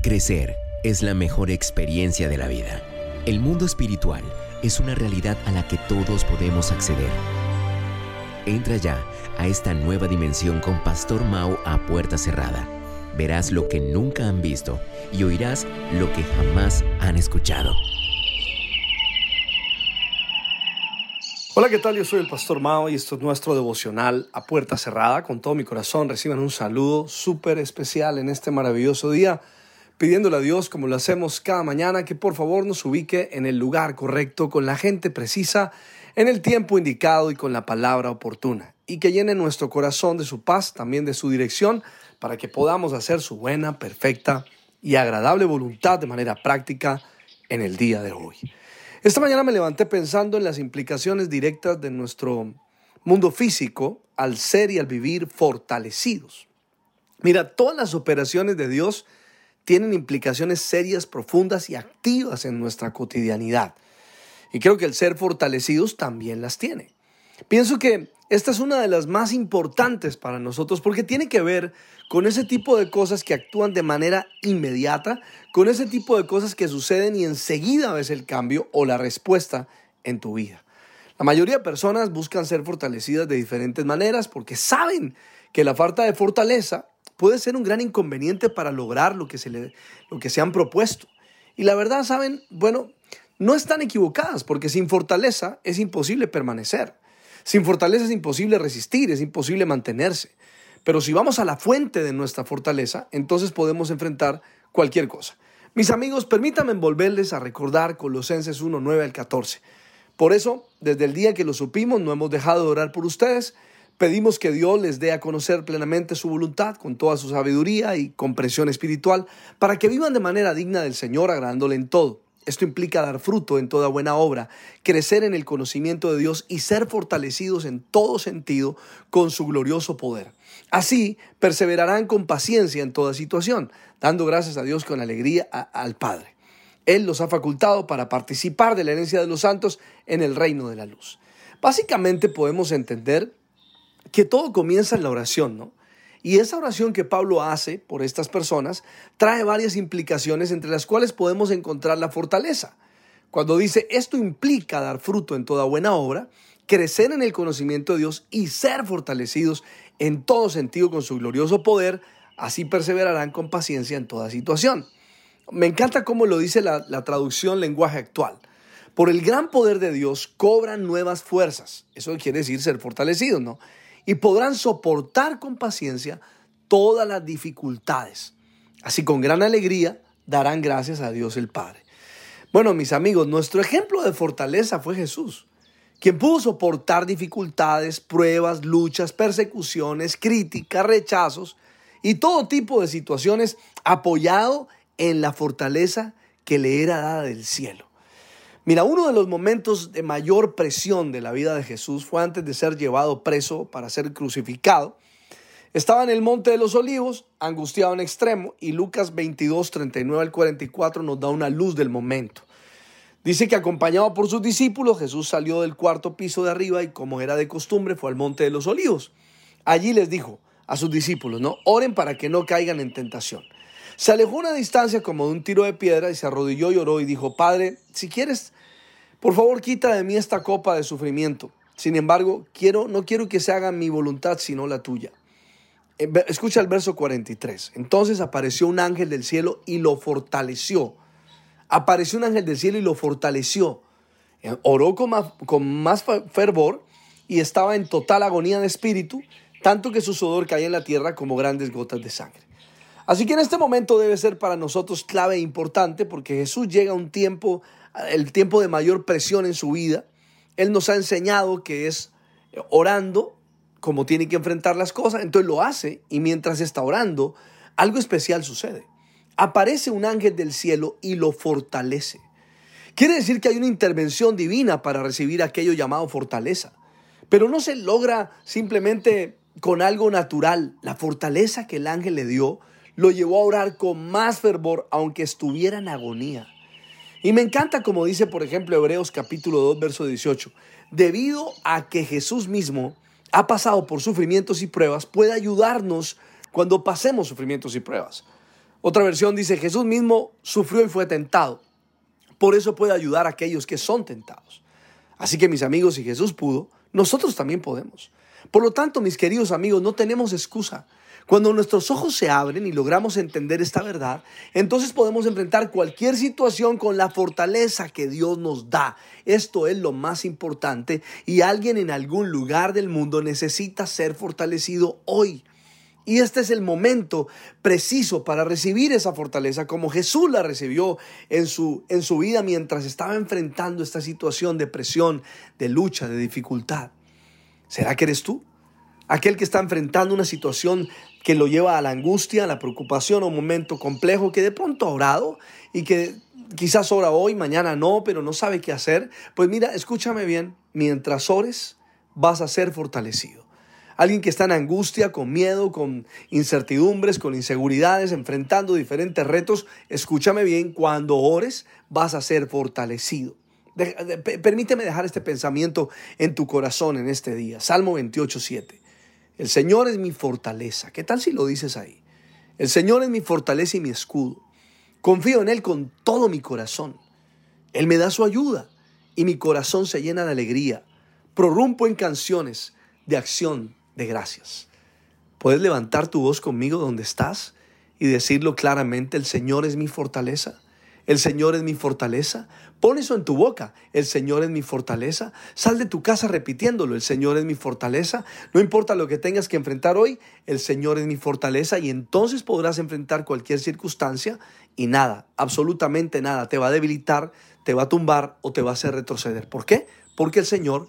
Crecer es la mejor experiencia de la vida. El mundo espiritual es una realidad a la que todos podemos acceder. Entra ya a esta nueva dimensión con Pastor Mao a puerta cerrada. Verás lo que nunca han visto y oirás lo que jamás han escuchado. Hola, ¿qué tal? Yo soy el Pastor Mao y esto es nuestro devocional a puerta cerrada. Con todo mi corazón reciban un saludo súper especial en este maravilloso día pidiéndole a Dios, como lo hacemos cada mañana, que por favor nos ubique en el lugar correcto, con la gente precisa, en el tiempo indicado y con la palabra oportuna, y que llene nuestro corazón de su paz, también de su dirección, para que podamos hacer su buena, perfecta y agradable voluntad de manera práctica en el día de hoy. Esta mañana me levanté pensando en las implicaciones directas de nuestro mundo físico al ser y al vivir fortalecidos. Mira, todas las operaciones de Dios tienen implicaciones serias, profundas y activas en nuestra cotidianidad. Y creo que el ser fortalecidos también las tiene. Pienso que esta es una de las más importantes para nosotros porque tiene que ver con ese tipo de cosas que actúan de manera inmediata, con ese tipo de cosas que suceden y enseguida ves el cambio o la respuesta en tu vida. La mayoría de personas buscan ser fortalecidas de diferentes maneras porque saben que la falta de fortaleza puede ser un gran inconveniente para lograr lo que se, le, lo que se han propuesto. Y la verdad, saben, bueno, no están equivocadas, porque sin fortaleza es imposible permanecer. Sin fortaleza es imposible resistir, es imposible mantenerse. Pero si vamos a la fuente de nuestra fortaleza, entonces podemos enfrentar cualquier cosa. Mis amigos, permítanme volverles a recordar Colosenses 1, 9 al 14. Por eso, desde el día que lo supimos, no hemos dejado de orar por ustedes Pedimos que Dios les dé a conocer plenamente su voluntad con toda su sabiduría y comprensión espiritual para que vivan de manera digna del Señor, agradándole en todo. Esto implica dar fruto en toda buena obra, crecer en el conocimiento de Dios y ser fortalecidos en todo sentido con su glorioso poder. Así perseverarán con paciencia en toda situación, dando gracias a Dios con alegría al Padre. Él los ha facultado para participar de la herencia de los santos en el reino de la luz. Básicamente podemos entender que todo comienza en la oración, ¿no? Y esa oración que Pablo hace por estas personas trae varias implicaciones entre las cuales podemos encontrar la fortaleza. Cuando dice esto implica dar fruto en toda buena obra, crecer en el conocimiento de Dios y ser fortalecidos en todo sentido con su glorioso poder, así perseverarán con paciencia en toda situación. Me encanta cómo lo dice la, traducción lenguaje actual. Por el gran poder de Dios cobran nuevas fuerzas. Eso quiere decir ser fortalecidos, ¿no? Y podrán soportar con paciencia todas las dificultades. Así con gran alegría darán gracias a Dios el Padre. Bueno, mis amigos, nuestro ejemplo de fortaleza fue Jesús, quien pudo soportar dificultades, pruebas, luchas, persecuciones, críticas, rechazos y todo tipo de situaciones apoyado en la fortaleza que le era dada del cielo. Mira, uno de los momentos de mayor presión de la vida de Jesús fue antes de ser llevado preso para ser crucificado. Estaba en el Monte de los Olivos, angustiado en extremo, y Lucas 22, 39 al 44 nos da una luz del momento. Dice que acompañado por sus discípulos, Jesús salió del cuarto piso de arriba y como era de costumbre fue al Monte de los Olivos. Allí les dijo a sus discípulos, no, oren para que no caigan en tentación. Se alejó una distancia como de un tiro de piedra y se arrodilló y oró y dijo, Padre, si quieres, por favor quita de mí esta copa de sufrimiento. Sin embargo, quiero, no quiero que se haga mi voluntad sino la tuya. Eh, escucha el verso 43. Entonces apareció un ángel del cielo y lo fortaleció. Apareció un ángel del cielo y lo fortaleció. Eh, oró con más, con más fervor y estaba en total agonía de espíritu, tanto que su sudor caía en la tierra como grandes gotas de sangre. Así que en este momento debe ser para nosotros clave e importante porque Jesús llega a un tiempo, el tiempo de mayor presión en su vida. Él nos ha enseñado que es orando como tiene que enfrentar las cosas, entonces lo hace y mientras está orando, algo especial sucede. Aparece un ángel del cielo y lo fortalece. Quiere decir que hay una intervención divina para recibir aquello llamado fortaleza. Pero no se logra simplemente con algo natural. La fortaleza que el ángel le dio lo llevó a orar con más fervor, aunque estuviera en agonía. Y me encanta como dice, por ejemplo, Hebreos capítulo 2, verso 18, debido a que Jesús mismo ha pasado por sufrimientos y pruebas, puede ayudarnos cuando pasemos sufrimientos y pruebas. Otra versión dice, Jesús mismo sufrió y fue tentado. Por eso puede ayudar a aquellos que son tentados. Así que mis amigos, si Jesús pudo, nosotros también podemos. Por lo tanto, mis queridos amigos, no tenemos excusa. Cuando nuestros ojos se abren y logramos entender esta verdad, entonces podemos enfrentar cualquier situación con la fortaleza que Dios nos da. Esto es lo más importante y alguien en algún lugar del mundo necesita ser fortalecido hoy. Y este es el momento preciso para recibir esa fortaleza como Jesús la recibió en su, en su vida mientras estaba enfrentando esta situación de presión, de lucha, de dificultad. ¿Será que eres tú? Aquel que está enfrentando una situación que lo lleva a la angustia, a la preocupación, a un momento complejo que de pronto ha orado y que quizás ora hoy, mañana no, pero no sabe qué hacer. Pues mira, escúchame bien, mientras ores vas a ser fortalecido. Alguien que está en angustia, con miedo, con incertidumbres, con inseguridades, enfrentando diferentes retos, escúchame bien, cuando ores vas a ser fortalecido. permíteme dejar este pensamiento en tu corazón en este día. Salmo 28, 7. El Señor es mi fortaleza. ¿Qué tal si lo dices ahí? El Señor es mi fortaleza y mi escudo. Confío en Él con todo mi corazón. Él me da su ayuda y mi corazón se llena de alegría. Prorrumpo en canciones de acción de gracias. ¿Puedes levantar tu voz conmigo donde estás y decirlo claramente? El Señor es mi fortaleza. El Señor es mi fortaleza. Pon eso en tu boca. El Señor es mi fortaleza. Sal de tu casa repitiéndolo. El Señor es mi fortaleza. No importa lo que tengas que enfrentar hoy, el Señor es mi fortaleza y entonces podrás enfrentar cualquier circunstancia y nada, absolutamente nada, te va a debilitar, te va a tumbar o te va a hacer retroceder. ¿Por qué? Porque el Señor